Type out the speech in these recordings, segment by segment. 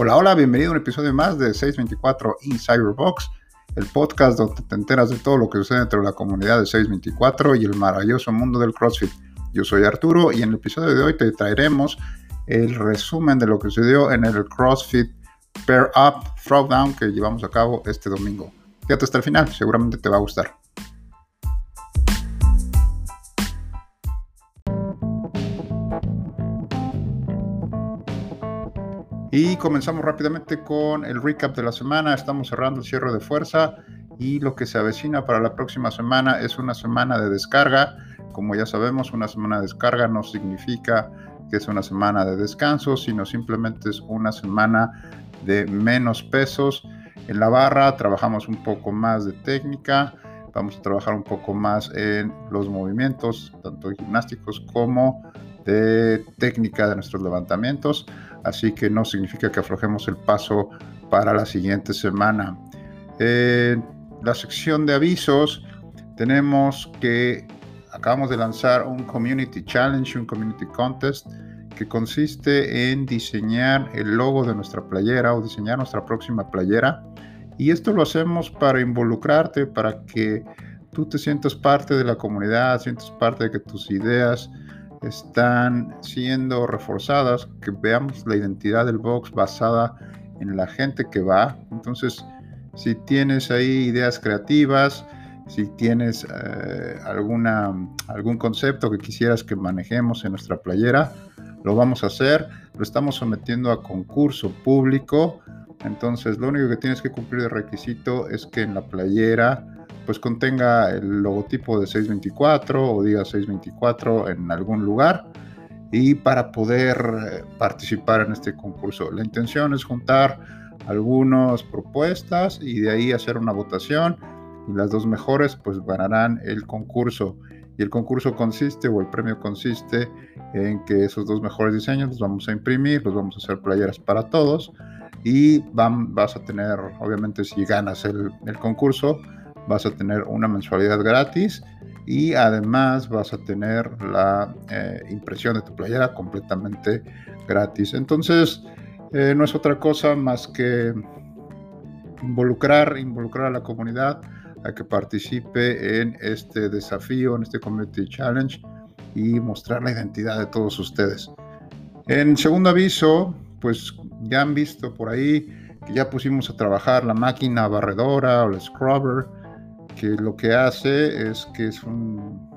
Hola, hola, bienvenido a un episodio más de 624 Insider Box, el podcast donde te enteras de todo lo que sucede dentro de la comunidad de 624 y el maravilloso mundo del CrossFit. Yo soy Arturo y en el episodio de hoy te traeremos el resumen de lo que sucedió en el CrossFit Pair Up Throwdown que llevamos a cabo este domingo. Quédate hasta el final, seguramente te va a gustar. Y comenzamos rápidamente con el recap de la semana. Estamos cerrando el cierre de fuerza y lo que se avecina para la próxima semana es una semana de descarga. Como ya sabemos, una semana de descarga no significa que es una semana de descanso, sino simplemente es una semana de menos pesos. En la barra trabajamos un poco más de técnica, vamos a trabajar un poco más en los movimientos, tanto gimnásticos como de técnica de nuestros levantamientos así que no significa que aflojemos el paso para la siguiente semana. En la sección de avisos tenemos que acabamos de lanzar un Community Challenge, un Community Contest, que consiste en diseñar el logo de nuestra playera o diseñar nuestra próxima playera. Y esto lo hacemos para involucrarte, para que tú te sientas parte de la comunidad, sientas parte de que tus ideas están siendo reforzadas, que veamos la identidad del box basada en la gente que va. Entonces, si tienes ahí ideas creativas, si tienes eh, alguna, algún concepto que quisieras que manejemos en nuestra playera, lo vamos a hacer. Lo estamos sometiendo a concurso público. Entonces, lo único que tienes que cumplir de requisito es que en la playera pues contenga el logotipo de 624 o diga 624 en algún lugar y para poder eh, participar en este concurso. La intención es juntar algunas propuestas y de ahí hacer una votación y las dos mejores pues ganarán el concurso. Y el concurso consiste o el premio consiste en que esos dos mejores diseños los vamos a imprimir, los vamos a hacer playeras para todos y van, vas a tener, obviamente si ganas el, el concurso, vas a tener una mensualidad gratis y además vas a tener la eh, impresión de tu playera completamente gratis. Entonces, eh, no es otra cosa más que involucrar, involucrar a la comunidad a que participe en este desafío, en este Community Challenge y mostrar la identidad de todos ustedes. En segundo aviso, pues ya han visto por ahí que ya pusimos a trabajar la máquina barredora o el scrubber que lo que hace es que es un,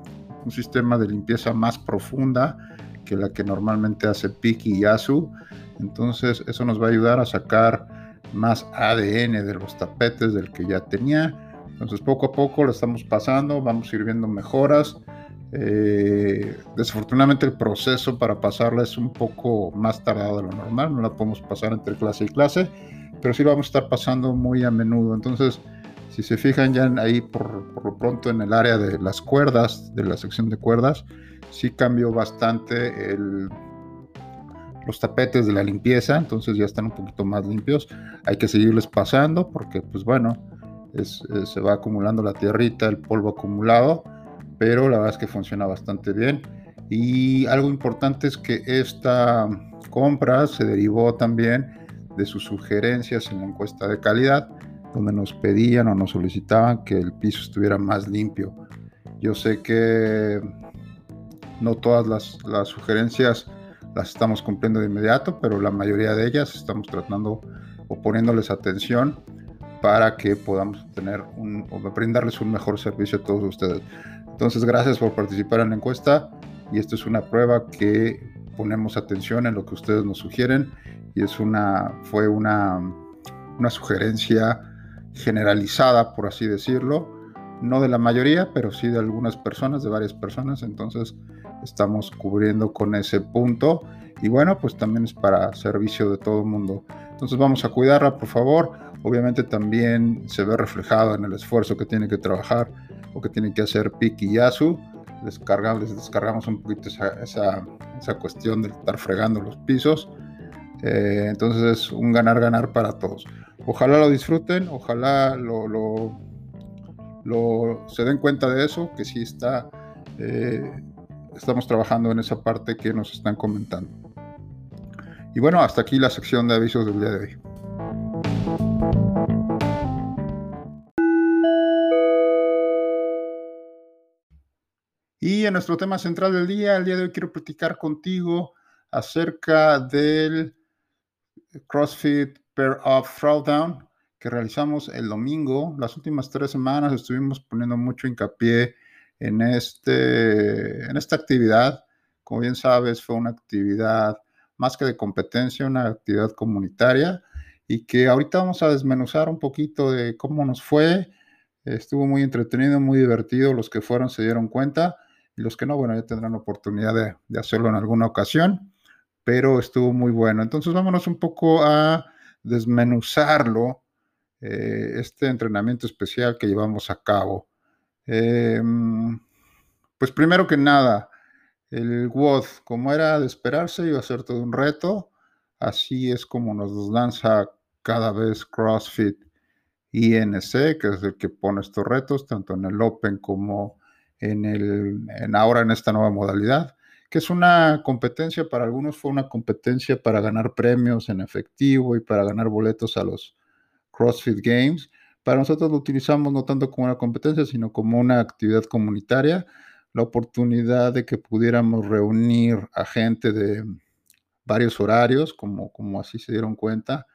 sistema de limpieza más profunda que la que normalmente hace Piki y Asu. Entonces eso nos va a ayudar a sacar más ADN de los tapetes del que ya tenía. Entonces poco a poco lo estamos pasando, vamos a ir viendo mejoras. Eh, desafortunadamente el proceso para pasarla es un poco más tardado de lo normal, no la podemos pasar entre clase y clase, pero sí lo vamos a estar pasando muy a menudo. Entonces si se fijan ya ahí por, lo pronto en el área de las cuerdas, de la sección de cuerdas, sí cambió bastante los tapetes de la limpieza, entonces ya están un poquito más limpios. Hay que seguirles pasando porque pues bueno, se va acumulando la tierrita, el polvo acumulado, pero la verdad es que funciona bastante bien. Y algo importante es que esta compra se derivó también de sus sugerencias en la encuesta de calidad donde nos pedían o nos solicitaban que el piso estuviera más limpio. Yo sé que no todas las, sugerencias las estamos cumpliendo de inmediato, pero la mayoría de ellas estamos tratando o poniéndoles atención para que podamos tener o brindarles un mejor servicio a todos ustedes. Entonces, gracias por participar en la encuesta y esto es una prueba que ponemos atención en lo que ustedes nos sugieren y es una, fue una, una sugerencia generalizada, por así decirlo, no de la mayoría, pero sí de algunas personas, de varias personas, entonces estamos cubriendo con ese punto y bueno, pues también es para servicio de todo el mundo. Entonces vamos a cuidarla, por favor. Obviamente también se ve reflejado en el esfuerzo que tiene que trabajar o que tiene que hacer Piki y Yasu. Les, descargamos un poquito esa, esa, cuestión de estar fregando los pisos. Eh, entonces es un ganar-ganar para todos. Ojalá lo disfruten, ojalá lo, lo, se den cuenta de eso, que sí está, eh, estamos trabajando en esa parte que nos están comentando. Y bueno, hasta aquí la sección de avisos del día de hoy. Y en nuestro tema central del día, el día de hoy quiero platicar contigo acerca del CrossFit Pair of Throwdown que realizamos el domingo. Las últimas tres semanas estuvimos poniendo mucho hincapié en, este, en esta actividad. Como bien sabes, fue una actividad más que de competencia, una actividad comunitaria y que ahorita vamos a desmenuzar un poquito de cómo nos fue. Estuvo muy entretenido, muy divertido. Los que fueron se dieron cuenta y los que no, bueno, ya tendrán oportunidad de, hacerlo en alguna ocasión, pero estuvo muy bueno. Entonces vámonos un poco a desmenuzarlo, eh, este entrenamiento especial que llevamos a cabo. Em, pues primero que nada, el WOD, como era de esperarse, iba a ser todo un reto. Así es como nos lanza cada vez CrossFit INC, que es el que pone estos retos, tanto en el Open como en, el, en ahora en esta nueva modalidad, que es una competencia, para algunos fue una competencia para ganar premios en efectivo y para ganar boletos a los CrossFit Games. Para nosotros lo utilizamos no tanto como una competencia, sino como una actividad comunitaria, la oportunidad de que pudiéramos reunir a gente de varios horarios, como, como así se dieron cuenta.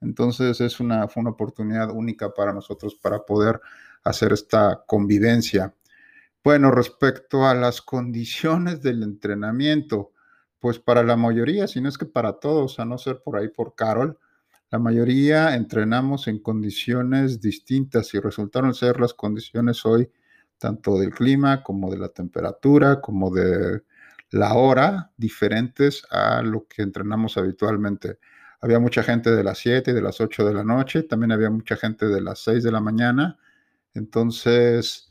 Entonces es una, fue una oportunidad única para nosotros para poder hacer esta convivencia. Bueno, respecto a las condiciones del entrenamiento, pues para la mayoría, si no es que para todos, a no ser por ahí por Carol, la mayoría entrenamos en condiciones distintas y resultaron ser las condiciones hoy tanto del clima como de la temperatura, como de la hora, diferentes a lo que entrenamos habitualmente. Había mucha gente de las 7 y de las 8 de la noche, también había mucha gente de las 6 de la mañana. Entonces,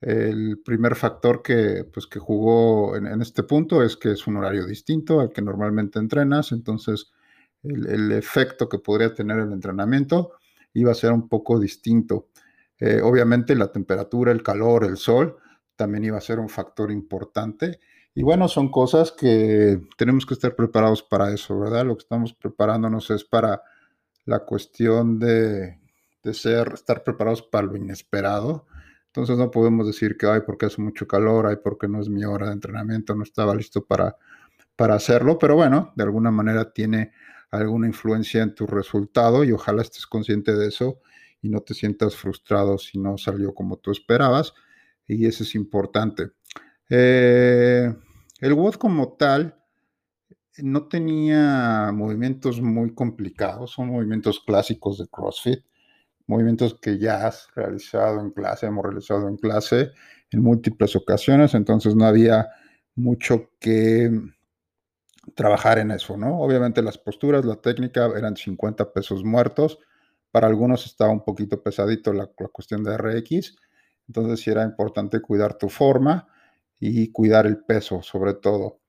el primer factor que, pues, que jugó en, este punto es que es un horario distinto al que normalmente entrenas, entonces el, efecto que podría tener el entrenamiento iba a ser un poco distinto. Eh, obviamente la temperatura, el calor, el sol también iba a ser un factor importante. Y bueno, son cosas que tenemos que estar preparados para eso, ¿verdad? Lo que estamos preparándonos es para la cuestión de, de ser, estar preparados para lo inesperado entonces no podemos decir que, ay, porque hace mucho calor, ay, porque no es mi hora de entrenamiento, no estaba listo para, para hacerlo, pero bueno, de alguna manera tiene alguna influencia en tu resultado y ojalá estés consciente de eso y no te sientas frustrado si no salió como tú esperabas y eso es importante. Eh, el WOD como tal no tenía movimientos muy complicados, son movimientos clásicos de CrossFit movimientos que ya has realizado en clase, hemos realizado en clase en múltiples ocasiones, entonces no había mucho que trabajar en eso, ¿no? Obviamente las posturas, la técnica eran 50 pesos muertos, para algunos estaba un poquito pesadito la, la cuestión de RX, entonces sí era importante cuidar tu forma y cuidar el peso sobre todo.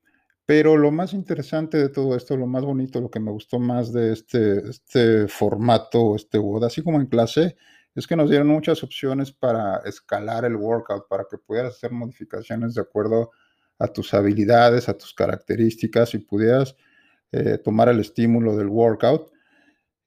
Pero lo más interesante de todo esto, lo más bonito, lo que me gustó más de este, este formato, este WOD, así como en clase, es que nos dieron muchas opciones para escalar el workout, para que pudieras hacer modificaciones de acuerdo a tus habilidades, a tus características y pudieras eh, tomar el estímulo del workout.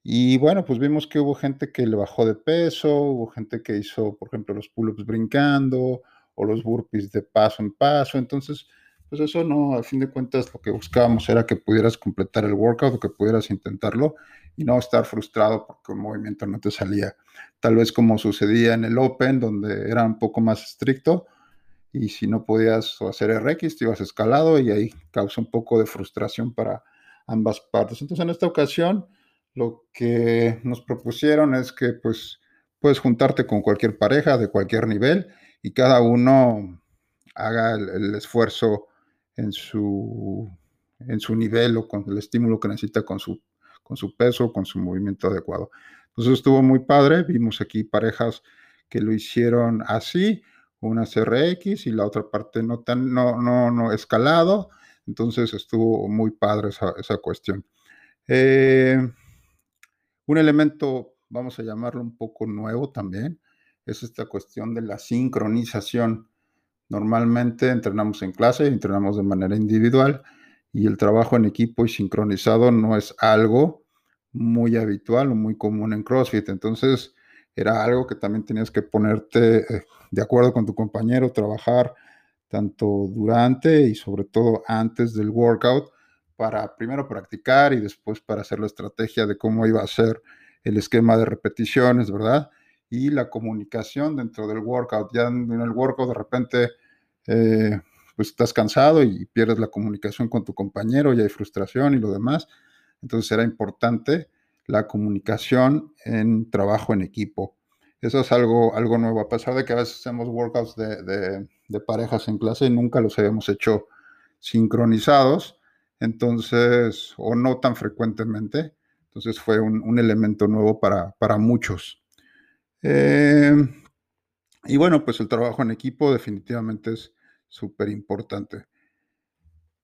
Y bueno, pues vimos que hubo gente que le bajó de peso, hubo gente que hizo, por ejemplo, los pull-ups brincando o los burpees de paso en paso. Entonces, pues eso no, a fin de cuentas lo que buscábamos era que pudieras completar el workout que pudieras intentarlo y no estar frustrado porque un movimiento no te salía. Tal vez como sucedía en el Open, donde era un poco más estricto y si no podías hacer RX, te ibas escalado y ahí causa un poco de frustración para ambas partes. Entonces en esta ocasión lo que nos propusieron es que pues puedes juntarte con cualquier pareja de cualquier nivel y cada uno haga el esfuerzo en su, en su nivel o con el estímulo que necesita con su, con su peso, con su movimiento adecuado. Entonces estuvo muy padre, vimos aquí parejas que lo hicieron así, una CRX y la otra parte no tan, no, no, no escalado, entonces estuvo muy padre esa, esa cuestión. Eh, un elemento, vamos a llamarlo un poco nuevo también, es esta cuestión de la sincronización Normalmente entrenamos en clase, entrenamos de manera individual y el trabajo en equipo y sincronizado no es algo muy habitual o muy común en CrossFit. Entonces era algo que también tenías que ponerte eh, de acuerdo con tu compañero, trabajar tanto durante y sobre todo antes del workout para primero practicar y después para hacer la estrategia de cómo iba a ser el esquema de repeticiones, ¿verdad? Y la comunicación dentro del workout. Ya en el workout de repente eh, pues estás cansado y pierdes la comunicación con tu compañero y hay frustración y lo demás. Entonces era importante la comunicación en trabajo en equipo. Eso es algo, algo nuevo, a pesar de que a veces hacemos workouts de, de parejas en clase, nunca los habíamos hecho sincronizados, entonces, o no tan frecuentemente. Entonces fue un, elemento nuevo para, para muchos. Eh, y bueno, pues el trabajo en equipo definitivamente es súper importante.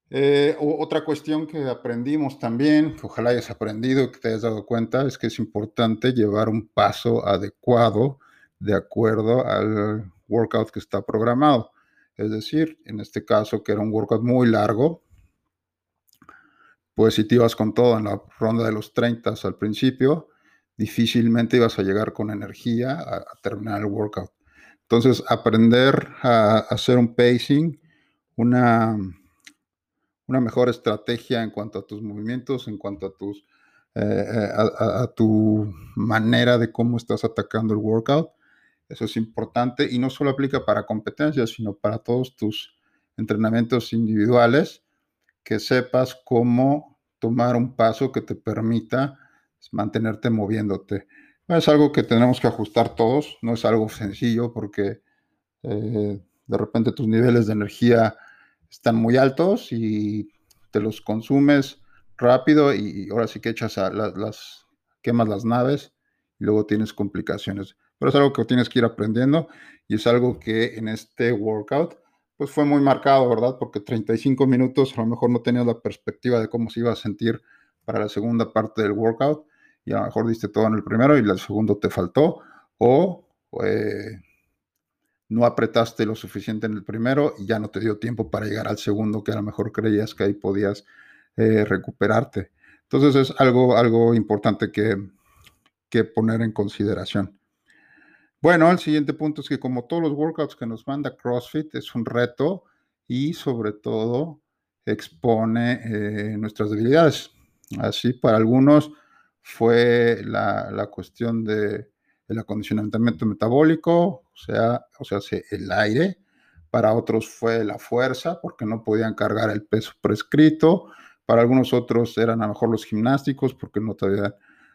Eh, otra cuestión que aprendimos también, que ojalá hayas aprendido, que te hayas dado cuenta, es que es importante llevar un paso adecuado de acuerdo al workout que está programado. Es decir, en este caso que era un workout muy largo, pues si te ibas con todo en la ronda de los 30 al principio, difícilmente ibas a llegar con energía a, terminar el workout. Entonces, aprender a, hacer un pacing, una, una mejor estrategia en cuanto a tus movimientos, en cuanto a, tus, eh, eh, a, tu manera de cómo estás atacando el workout. Eso es importante y no solo aplica para competencias, sino para todos tus entrenamientos individuales que sepas cómo tomar un paso que te permita mantenerte moviéndote. Es algo que tenemos que ajustar todos, no es algo sencillo porque eh, de repente tus niveles de energía están muy altos y te los consumes rápido y ahora sí que echas a las, quemas las naves y luego tienes complicaciones. Pero es algo que tienes que ir aprendiendo y es algo que en este workout pues fue muy marcado, ¿verdad? Porque 35 minutos a lo mejor no tenías la perspectiva de cómo se iba a sentir para la segunda parte del workout y a lo mejor diste todo en el primero y el segundo te faltó o eh, no apretaste lo suficiente en el primero y ya no te dio tiempo para llegar al segundo que a lo mejor creías que ahí podías eh, recuperarte. Entonces es algo, algo importante que, que poner en consideración. Bueno, el siguiente punto es que como todos los workouts que nos manda CrossFit es un reto y sobre todo expone eh, nuestras debilidades. Así para algunos fue la, cuestión de el acondicionamiento metabólico, o sea, o sea, el aire. Para otros fue la fuerza, porque no podían cargar el peso prescrito. Para algunos otros eran a lo mejor los gimnásticos, porque no podían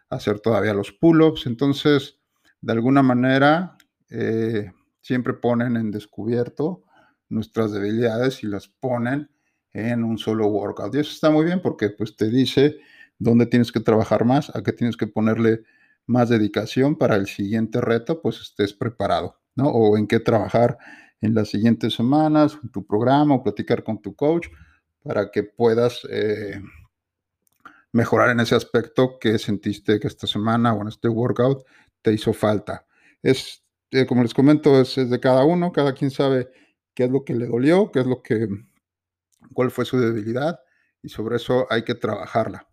hacer todavía los pull-ups. Entonces, de alguna manera eh, siempre ponen en descubierto nuestras debilidades y las ponen en un solo workout. Y eso está muy bien porque pues te dice dónde tienes que trabajar más, a qué tienes que ponerle más dedicación para el siguiente reto, pues estés preparado, ¿no? O en qué trabajar en las siguientes semanas, en tu programa o platicar con tu coach para que puedas eh, mejorar en ese aspecto que sentiste que esta semana o en este workout te hizo falta. Es, eh, como les comento, es, de cada uno, cada quien sabe qué es lo que le dolió, qué es lo que, cuál fue su debilidad y sobre eso hay que trabajarla,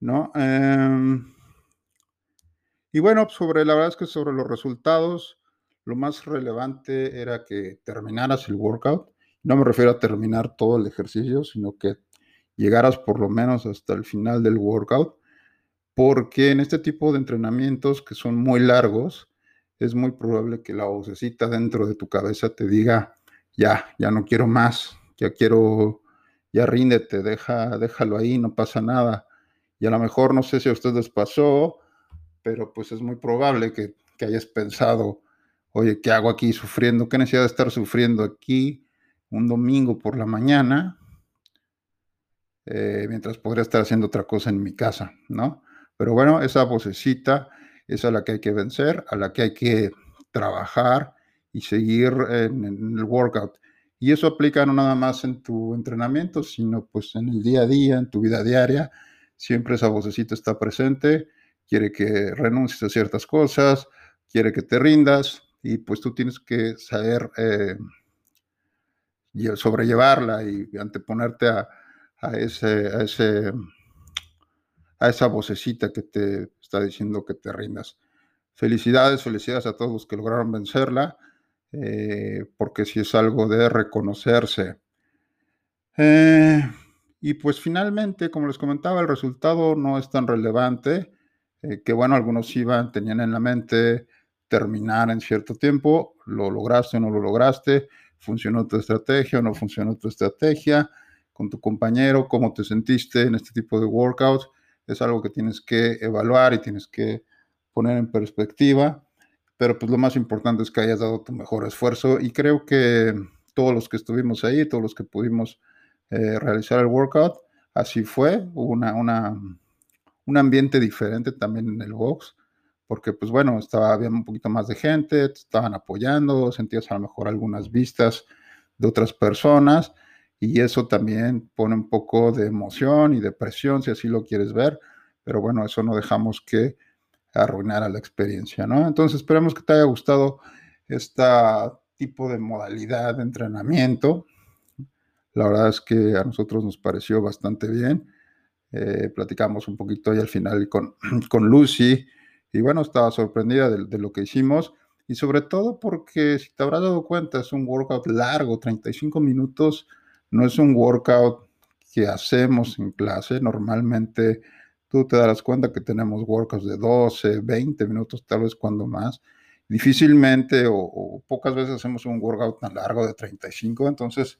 ¿no? Em, y bueno, sobre la verdad es que sobre los resultados, lo más relevante era que terminaras el workout. No me refiero a terminar todo el ejercicio, sino que llegaras por lo menos hasta el final del workout porque en este tipo de entrenamientos que son muy largos, es muy probable que la vocecita dentro de tu cabeza te diga, ya, ya no quiero más, ya quiero, ya ríndete, deja, déjalo ahí, no pasa nada. Y a lo mejor no sé si a ustedes pasó, pero pues es muy probable que, que hayas pensado, oye, ¿qué hago aquí sufriendo? ¿Qué necesidad de estar sufriendo aquí un domingo por la mañana? Eh, mientras podría estar haciendo otra cosa en mi casa, ¿no? Pero bueno, esa vocecita es a la que hay que vencer, a la que hay que trabajar y seguir en, el workout. Y eso aplica no nada más en tu entrenamiento, sino pues en el día a día, en tu vida diaria. Siempre esa vocecita está presente, quiere que renuncies a ciertas cosas, quiere que te rindas y pues tú tienes que saber eh, sobrellevarla y anteponerte a, a ese, a ese, a esa vocecita que te está diciendo que te rindas. Felicidades, felicidades a todos los que lograron vencerla, eh, porque si es algo de reconocerse. Eh, y pues finalmente, como les comentaba, el resultado no es tan relevante, eh, que bueno, algunos iban, tenían en la mente terminar en cierto tiempo, lo lograste o no lo lograste, funcionó tu estrategia o no funcionó tu estrategia, con tu compañero, cómo te sentiste en este tipo de workout, es algo que tienes que evaluar y tienes que poner en perspectiva, pero pues lo más importante es que hayas dado tu mejor esfuerzo y creo que todos los que estuvimos ahí, todos los que pudimos eh, realizar el workout, así fue, hubo una, una, un ambiente diferente también en el box, porque pues bueno, estaba, había un poquito más de gente, te estaban apoyando, sentías a lo mejor algunas vistas de otras personas y eso también pone un poco de emoción y de presión si así lo quieres ver, pero bueno, eso no dejamos que arruinara la experiencia, ¿no? Entonces esperemos que te haya gustado este tipo de modalidad de entrenamiento. La verdad es que a nosotros nos pareció bastante bien. Eh, platicamos un poquito ahí al final con, con Lucy y bueno, estaba sorprendida de, lo que hicimos y sobre todo porque si te habrás dado cuenta es un workout largo, 35 minutos, no es un workout que hacemos en clase, normalmente tú te darás cuenta que tenemos workouts de 12, 20 minutos, tal vez cuando más. Difícilmente o, pocas veces hacemos un workout tan largo de 35, entonces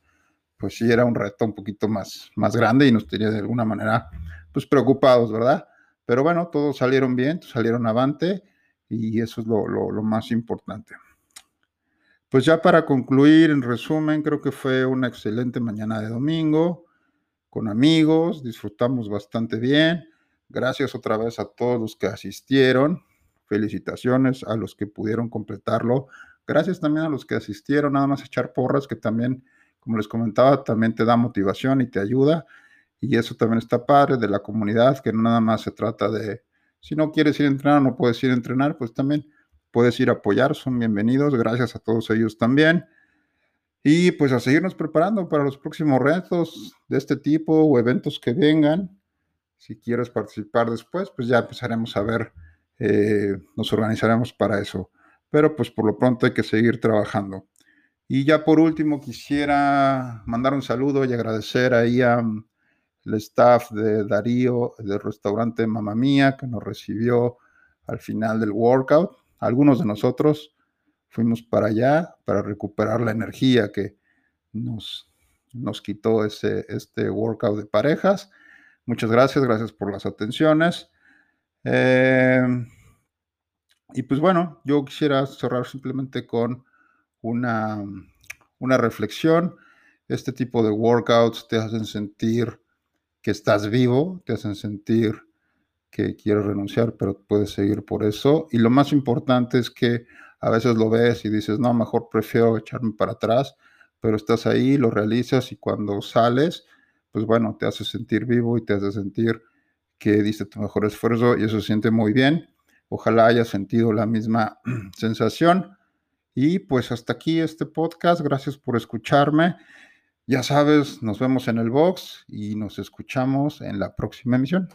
pues sí era un reto un poquito más, más grande y nos tenía de alguna manera pues preocupados, ¿verdad? Pero bueno, todos salieron bien, salieron avante y eso es lo, lo, más importante. Pues ya para concluir, en resumen, creo que fue una excelente mañana de domingo, con amigos, disfrutamos bastante bien. Gracias otra vez a todos los que asistieron. Felicitaciones a los que pudieron completarlo. Gracias también a los que asistieron, nada más echar porras, que también, como les comentaba, también te da motivación y te ayuda. Y eso también está padre de la comunidad, que no nada más se trata de, si no quieres ir a entrenar, no puedes ir a entrenar, pues también puedes ir a apoyar, son bienvenidos, gracias a todos ellos también. Y pues a seguirnos preparando para los próximos retos de este tipo o eventos que vengan. Si quieres participar después, pues ya empezaremos a ver, eh, nos organizaremos para eso. Pero pues por lo pronto hay que seguir trabajando. Y ya por último quisiera mandar un saludo y agradecer ahí a el staff de Darío del restaurante Mamá Mía que nos recibió al final del workout. Algunos de nosotros fuimos para allá para recuperar la energía que nos, nos quitó ese, este workout de parejas. Muchas gracias, gracias por las atenciones. Em, y pues bueno, yo quisiera cerrar simplemente con una, una reflexión. Este tipo de workouts te hacen sentir que estás vivo, te hacen sentir que quieres renunciar, pero puedes seguir por eso. Y lo más importante es que a veces lo ves y dices, no, mejor prefiero echarme para atrás, pero estás ahí, lo realizas y cuando sales, pues bueno, te hace sentir vivo y te hace sentir que diste tu mejor esfuerzo y eso se siente muy bien. Ojalá hayas sentido la misma sensación. Y pues hasta aquí este podcast. Gracias por escucharme. Ya sabes, nos vemos en el box y nos escuchamos en la próxima emisión.